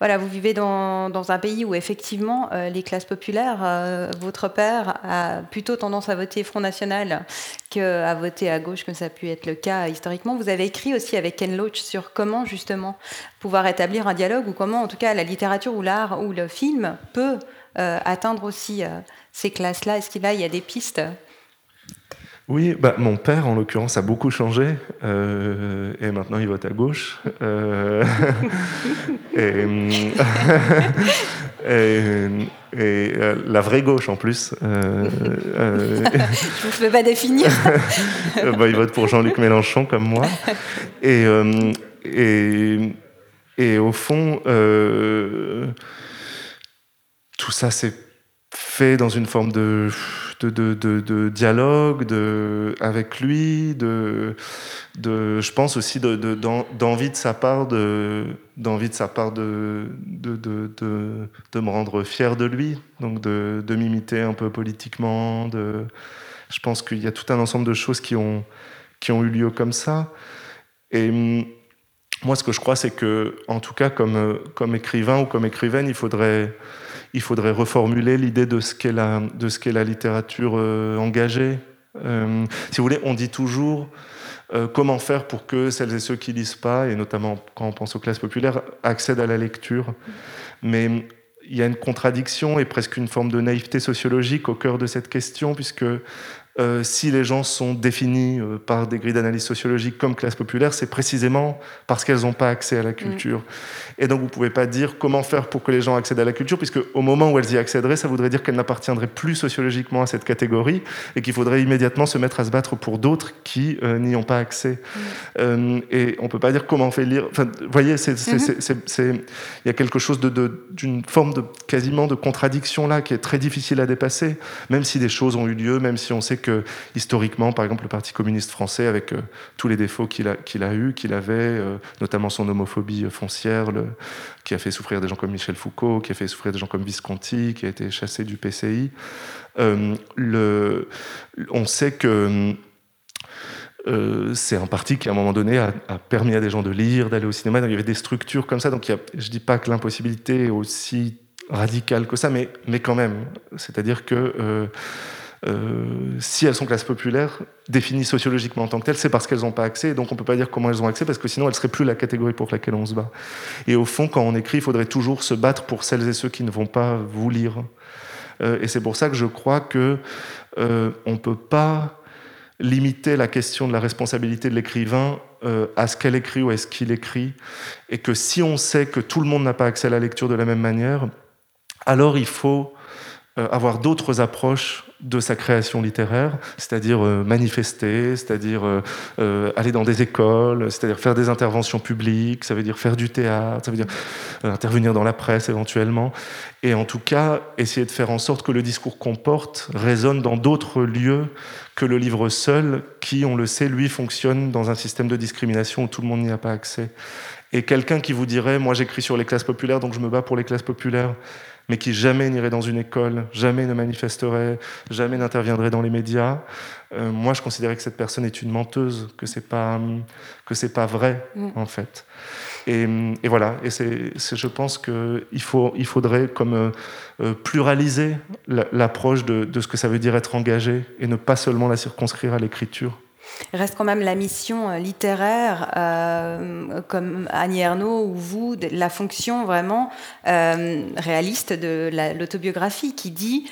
voilà, vous vivez dans, un pays où effectivement euh, les classes populaires, euh, votre père a plutôt tendance à voter Front National qu'à voter à gauche, comme ça a pu être le cas historiquement. Vous avez écrit aussi avec Ken Loach sur comment justement pouvoir établir un dialogue ou comment en tout cas la littérature ou l'art ou le film peut euh, atteindre aussi ces classes-là. Est-ce qu'il y a des pistes oui, bah, mon père, en l'occurrence, a beaucoup changé. Euh, et maintenant, il vote à gauche. Euh, [LAUGHS] [LAUGHS] et, euh, la vraie gauche, en plus. Je ne peux pas définir. [LAUGHS] bah, il vote pour Jean-Luc Mélenchon, comme moi. Et, et, et au fond, tout ça s'est fait dans une forme de dialogue de, avec lui, de, je pense aussi d'envie de, sa part de de sa part de, de, me rendre fier de lui, donc de, m'imiter un peu politiquement. De, je pense qu'il y a tout un ensemble de choses qui ont, qui ont eu lieu comme ça. Et moi, ce que je crois, c'est que, en tout cas, comme, comme écrivain ou comme écrivaine, il faudrait il faudrait reformuler l'idée de ce qu'est la, de ce qu'est la littérature euh, engagée. Euh, si vous voulez, on dit toujours euh, comment faire pour que celles et ceux qui lisent pas, et notamment quand on pense aux classes populaires, accèdent à la lecture. Mais il y a une contradiction et presque une forme de naïveté sociologique au cœur de cette question, puisque euh, si les gens sont définis euh, par des grilles d'analyse sociologique comme classe populaire, c'est précisément parce qu'elles n'ont pas accès à la culture. Mm. Et donc vous ne pouvez pas dire comment faire pour que les gens accèdent à la culture, puisque au moment où elles y accéderaient, ça voudrait dire qu'elles n'appartiendraient plus sociologiquement à cette catégorie et qu'il faudrait immédiatement se mettre à se battre pour d'autres qui euh, n'y ont pas accès. Mm. et on ne peut pas dire comment on fait lire. Enfin, vous voyez, mm-hmm. il y a quelque chose d'une forme de quasiment de contradiction là qui est très difficile à dépasser, même si des choses ont eu lieu, même si on sait que historiquement, par exemple, le Parti communiste français, avec euh, tous les défauts qu'il a, qu'il eu, qu'il avait, euh, notamment son homophobie euh, foncière, qui a fait souffrir des gens comme Michel Foucault, qui a fait souffrir des gens comme Visconti, qui a été chassé du PCI. on sait que c'est un parti qui, à un moment donné, a, permis à des gens de lire, d'aller au cinéma. Donc, il y avait des structures comme ça. Donc, je dis pas que l'impossibilité est aussi radicale que ça, mais, mais quand même. C'est-à-dire que si elles sont classe populaire, définies sociologiquement en tant que telles, c'est parce qu'elles n'ont pas accès. Donc on ne peut pas dire comment elles ont accès, parce que sinon elles ne seraient plus la catégorie pour laquelle on se bat. Et au fond, quand on écrit, il faudrait toujours se battre pour celles et ceux qui ne vont pas vous lire. Euh, et c'est pour ça que je crois que euh, on ne peut pas limiter la question de la responsabilité de l'écrivain à ce qu'elle écrit ou à ce qu'il écrit, et que si on sait que tout le monde n'a pas accès à la lecture de la même manière, alors il faut avoir d'autres approches de sa création littéraire, c'est-à-dire euh, manifester, c'est-à-dire euh, euh, aller dans des écoles, c'est-à-dire faire des interventions publiques, ça veut dire faire du théâtre, ça veut dire intervenir dans la presse éventuellement, et en tout cas essayer de faire en sorte que le discours qu'on porte résonne dans d'autres lieux que le livre seul, qui, on le sait, lui fonctionne dans un système de discrimination où tout le monde n'y a pas accès. Et quelqu'un qui vous dirait, moi j'écris sur les classes populaires, donc je me bats pour les classes populaires, mais qui jamais n'irait dans une école, jamais ne manifesterait, jamais n'interviendrait dans les médias. Euh, moi, je considérais que cette personne est une menteuse, que c'est pas que c'est pas vrai mm. en fait. Et, et voilà. Et c'est, je pense que il faut, il faudrait comme euh, euh, pluraliser l'approche de, de ce que ça veut dire être engagé et ne pas seulement la circonscrire à l'écriture. Reste quand même la mission euh, littéraire, euh, comme Annie Ernaux ou vous, la fonction vraiment euh, réaliste de l'autobiographie qui dit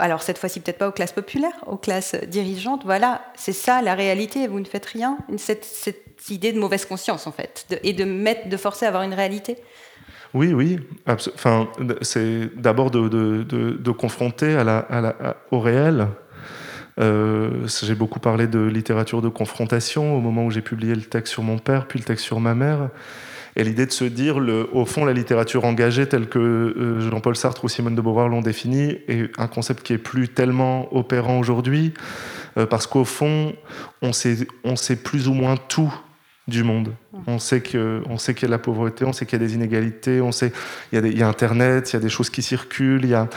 alors cette fois-ci peut-être pas aux classes populaires, aux classes dirigeantes. Voilà, c'est ça la réalité. Vous ne faites rien. Cette, idée de mauvaise conscience en fait, et de mettre, de forcer à avoir une réalité. Oui, oui. Enfin, c'est d'abord de, confronter au réel. Euh, j'ai beaucoup parlé de littérature de confrontation au moment où j'ai publié le texte sur mon père, puis le texte sur ma mère. Et l'idée de se dire, au fond, la littérature engagée, telle que euh, Jean-Paul Sartre ou Simone de Beauvoir l'ont définie, est un concept qui est plus tellement opérant aujourd'hui, euh, parce qu'au fond, on sait plus ou moins tout du monde. On sait que, on sait qu'il y a de la pauvreté, on sait qu'il y a des inégalités, on sait il y, a il y a Internet, il y a des choses qui circulent, il y a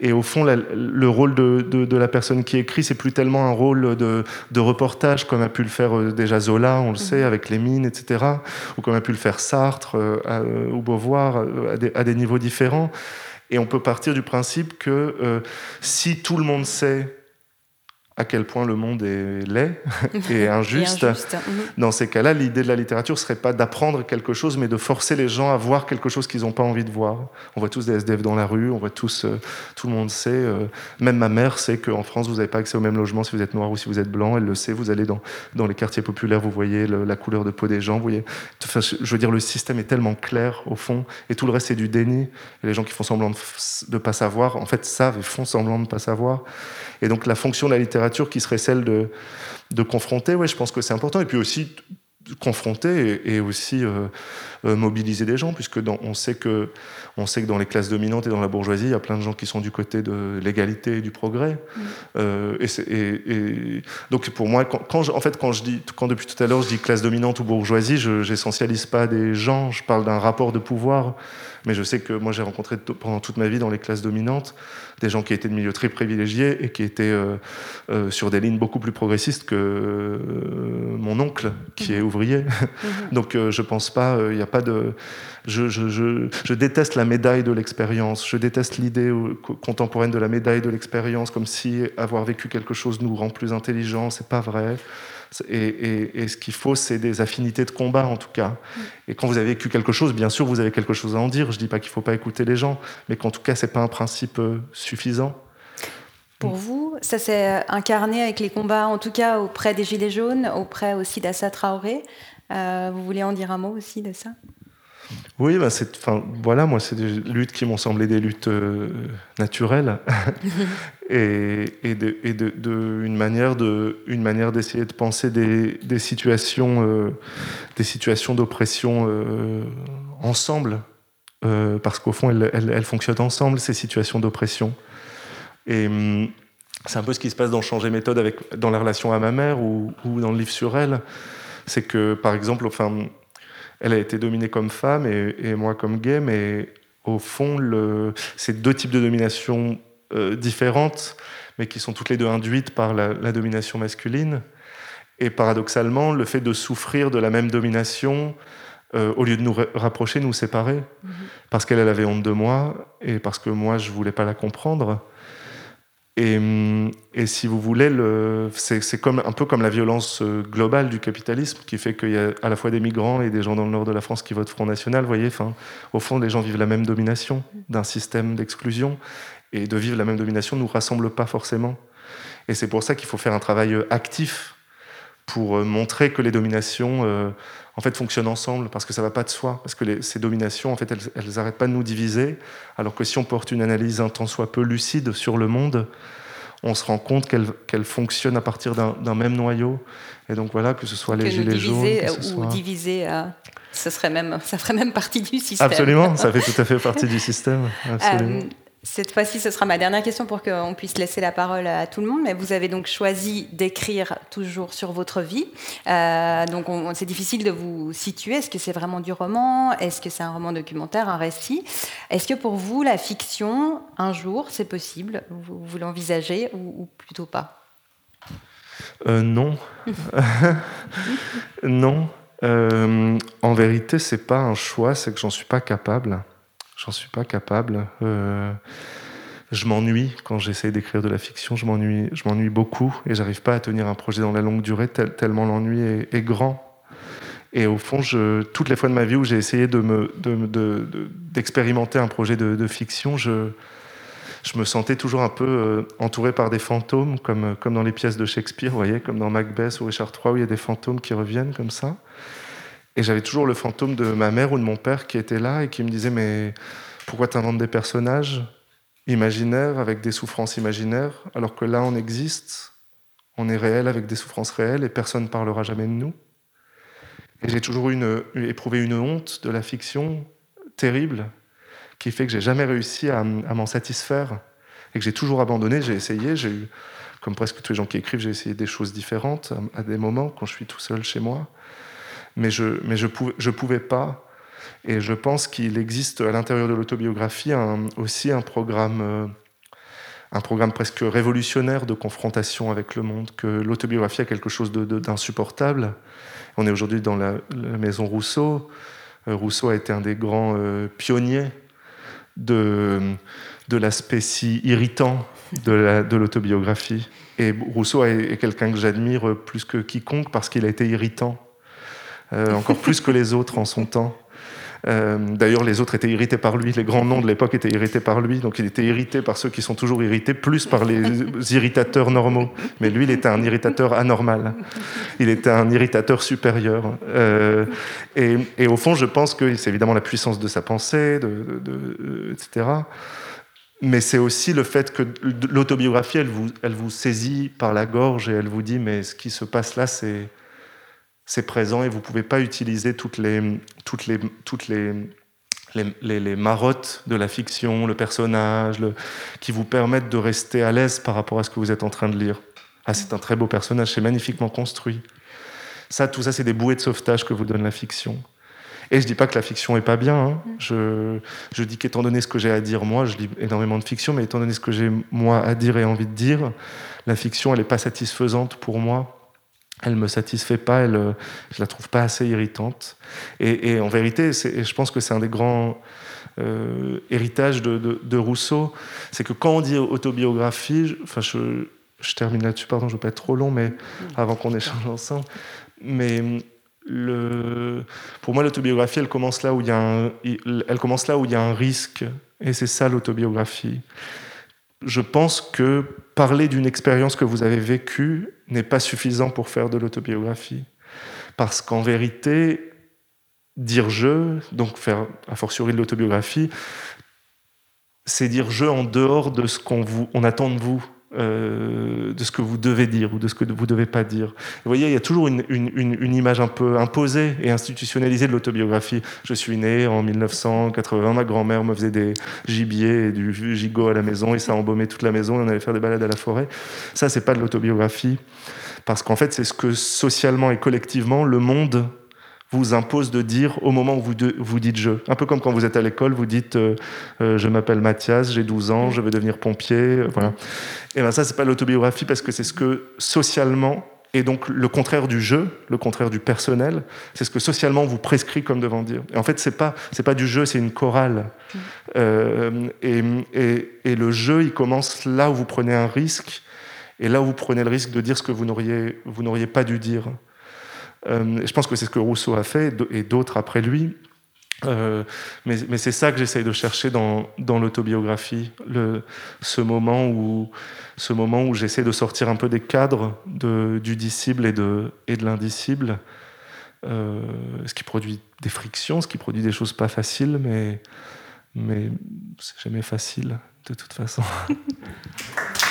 et au fond le rôle de, de, la personne qui écrit, c'est plus tellement un rôle de, de, reportage comme a pu le faire euh, déjà Zola, on le sait mhm. avec les mines, etc. Ou comme a pu le faire Sartre euh, ou Beauvoir à des, à des, niveaux différents. Et on peut partir du principe que euh, si tout le monde sait à quel point le monde est laid [LAUGHS] et injuste. Mhm. Dans ces cas-là, l'idée de la littérature serait pas d'apprendre quelque chose, mais de forcer les gens à voir quelque chose qu'ils n'ont pas envie de voir. On voit tous des SDF dans la rue, on voit tous, euh, tout le monde sait, euh, même ma mère sait qu'en France, vous n'avez pas accès au même logement si vous êtes noir ou si vous êtes blanc, elle le sait, vous allez dans, dans les quartiers populaires, vous voyez la couleur de peau des gens, vous voyez. Enfin, je veux dire, le système est tellement clair au fond, et tout le reste c'est du déni. Et les gens qui font semblant de ne pas savoir, en fait, savent et font semblant de ne pas savoir. Et donc la fonction de la littérature qui serait celle de, de confronter, ouais, je pense que c'est important. Et puis aussi confronter et, aussi euh, euh, mobiliser des gens, puisque dans, on, sait que, on sait que dans les classes dominantes et dans la bourgeoisie, il y a plein de gens qui sont du côté de l'égalité et du progrès. Mm. Euh, et, et, donc pour moi, quand, quand en fait, quand, je dis, quand depuis tout à l'heure je dis classe dominante ou bourgeoisie, je n'essentialise pas des gens, je parle d'un rapport de pouvoir. Mais je sais que moi j'ai rencontré pendant toute ma vie dans les classes dominantes des gens qui étaient de milieux très privilégiés et qui étaient euh, euh, sur des lignes beaucoup plus progressistes que euh, mon oncle, qui est mhm. ouvrier. Mhm. [LAUGHS] Donc je pense pas, il n'y a pas de. Je, je, je, je, déteste la médaille de l'expérience. Je déteste l'idée contemporaine de la médaille de l'expérience, comme si avoir vécu quelque chose nous rend plus intelligents. C'est pas vrai. Et, ce qu'il faut, c'est des affinités de combat, en tout cas. Et quand vous avez vécu quelque chose, bien sûr, vous avez quelque chose à en dire. Je ne dis pas qu'il ne faut pas écouter les gens, mais qu'en tout cas, ce n'est pas un principe euh, suffisant. Pour vous, ça s'est incarné avec les combats, en tout cas auprès des Gilets jaunes, auprès aussi d'Assa Traoré. Euh, vous voulez en dire un mot aussi de ça? Oui, bah c'est, enfin, voilà, moi, c'est des luttes qui m'ont semblé des luttes euh, naturelles [LAUGHS] et, et, de, et de, de, une manière de, une manière d'essayer de penser des, des situations, euh, des situations d'oppression euh, ensemble, parce qu'au fond, elles, elles, elles, fonctionnent ensemble ces situations d'oppression. Et hum, c'est un peu ce qui se passe dans Changer méthode avec, dans la relation à ma mère ou, ou dans le livre sur elle. C'est que, par exemple, enfin, elle a été dominée comme femme et, moi comme gay, mais au fond, c'est deux types de domination euh, différentes, mais qui sont toutes les deux induites par la, domination masculine. Et paradoxalement, le fait de souffrir de la même domination, euh, au lieu de nous rapprocher, nous séparer, mm-hmm. parce qu'elle avait honte de moi et parce que moi, je voulais pas la comprendre. Et, si vous voulez, c'est un peu comme la violence euh, globale du capitalisme qui fait qu'il y a à la fois des migrants et des gens dans le nord de la France qui votent Front National. Voyez, au fond, les gens vivent la même domination d'un système d'exclusion. Et de vivre la même domination ne nous rassemble pas forcément. Et c'est pour ça qu'il faut faire un travail euh, actif pour euh, montrer que les dominations en fait, fonctionnent ensemble, parce que ça ne va pas de soi, parce que ces dominations, en fait, elles n'arrêtent pas de nous diviser, alors que si on porte une analyse un tant soit peu lucide sur le monde, on se rend compte qu'elles fonctionnent à partir d'un même noyau. Et donc voilà, que ce soit les gilets jaunes... Que ce ou diviser, euh, ça, serait même, [LAUGHS] ça ferait même partie du système. Absolument, ça fait tout à fait partie du système. [LAUGHS] Absolument. Euh, cette fois-ci, ce sera ma dernière question pour qu'on puisse laisser la parole à tout le monde. Mais vous avez donc choisi d'écrire toujours sur votre vie. Euh, donc, c'est difficile de vous situer. Est-ce que c'est vraiment du roman? Est-ce que c'est un roman documentaire, un récit? Est-ce que pour vous, la fiction, un jour, c'est possible? Vous, vous l'envisagez ou, plutôt pas? Euh, Non. [LAUGHS] non. Euh, en vérité, c'est pas un choix, c'est que j'en suis pas capable. J'en suis pas capable. Euh, je m'ennuie quand j'essaie d'écrire de la fiction. Je m'ennuie, je m'ennuie beaucoup et j'arrive pas à tenir un projet dans la longue durée tellement l'ennui est, grand. Et au fond, toutes les fois de ma vie où j'ai essayé de me, d'expérimenter un projet de, fiction, je, je me sentais toujours un peu euh, entouré par des fantômes, comme, comme dans les pièces de Shakespeare, vous voyez, comme dans Macbeth ou Richard III, où il y a des fantômes qui reviennent comme ça. Et j'avais toujours le fantôme de ma mère ou de mon père qui était là et qui me disait Mais pourquoi tu inventes des personnages imaginaires avec des souffrances imaginaires, alors que là on existe, on est réel avec des souffrances réelles et personne ne parlera jamais de nous Et j'ai toujours une, éprouvé une honte de la fiction terrible qui fait que j'ai jamais réussi à, m'en satisfaire et que j'ai toujours abandonné. J'ai essayé, j'ai eu, comme presque tous les gens qui écrivent, j'ai essayé des choses différentes à, des moments quand je suis tout seul chez moi, mais je je pouvais pas. Et je pense qu'il existe à l'intérieur de l'autobiographie aussi un programme euh, un programme presque révolutionnaire de confrontation avec le monde, que l'autobiographie a quelque chose d'insupportable. On est aujourd'hui dans la, maison Rousseau. Euh, Rousseau a été un des grands euh, pionniers de, de l'aspect si irritant de l'autobiographie. Et Rousseau est, quelqu'un que j'admire plus que quiconque parce qu'il a été irritant, encore plus que les autres en son temps. Euh, d'ailleurs, les autres étaient irrités par lui, les grands noms de l'époque étaient irrités par lui, donc il était irrité par ceux qui sont toujours irrités, plus par les [LAUGHS] irritateurs normaux. Mais lui, il était un irritateur anormal. Il était un irritateur supérieur. Euh, et, au fond, je pense que c'est évidemment la puissance de sa pensée, de, etc. Mais c'est aussi le fait que l'autobiographie, elle vous, elle vous saisit par la gorge et elle vous dit, mais ce qui se passe là, c'est c'est présent et vous ne pouvez pas utiliser toutes les, toutes les, toutes les, les, les, marottes de la fiction, le personnage, le, qui vous permettent de rester à l'aise par rapport à ce que vous êtes en train de lire. Ah, c'est un très beau personnage, c'est magnifiquement construit. Ça, tout ça, c'est des bouées de sauvetage que vous donne la fiction. Et je dis pas que la fiction est pas bien. Hein. Je, je, dis qu'étant donné ce que j'ai à dire moi, je lis énormément de fiction, mais étant donné ce que j'ai moi à dire et envie de dire, la fiction, elle n'est pas satisfaisante pour moi elle me satisfait pas, elle, euh, je la trouve pas assez irritante. Et, en vérité, je pense que c'est un des grands euh, héritages de, Rousseau, c'est que quand on dit autobiographie, enfin je, termine là-dessus, pardon, je veux pas être trop long, mais avant qu'on échange ensemble, mais le, pour moi l'autobiographie, elle commence là où il y a un, elle commence là où il y a un risque, et c'est ça l'autobiographie je pense que parler d'une expérience que vous avez vécue n'est pas suffisant pour faire de l'autobiographie. Parce qu'en vérité, dire je, donc faire a fortiori de l'autobiographie, c'est dire je en dehors de ce qu'on on attend de vous. Euh, de ce que vous devez dire ou de ce que vous ne devez pas dire. Vous voyez, il y a toujours une, une, image un peu imposée et institutionnalisée de l'autobiographie. Je suis né en 1980, ma grand-mère me faisait des gibiers et du gigot à la maison et ça embaumait toute la maison on allait faire des balades à la forêt. Ça, c'est pas de l'autobiographie parce qu'en fait, c'est ce que socialement et collectivement le monde vous impose de dire au moment où vous, vous dites je. Un peu comme quand vous êtes à l'école, vous dites euh, euh, je m'appelle Mathias, j'ai 12 ans, je veux devenir pompier. Euh, voilà. Et bien ça, c'est pas l'autobiographie parce que c'est ce que socialement, et donc le contraire du jeu, le contraire du personnel, c'est ce que socialement vous prescrit comme devant dire. Et en fait, c'est pas c'est pas du jeu, c'est une chorale. et, et, et, le jeu, il commence là où vous prenez un risque, et là où vous prenez le risque de dire ce que vous n'auriez vous n'auriez pas dû dire. Euh, je pense que c'est ce que Rousseau a fait et d'autres après lui. Euh, mais, c'est ça que j'essaye de chercher dans, l'autobiographie, ce moment où, ce moment où j'essaie de sortir un peu des cadres du disciple et de, et l'indicible, euh, ce qui produit des frictions, ce qui produit des choses pas faciles, mais, mais c'est jamais facile de toute façon. [LAUGHS]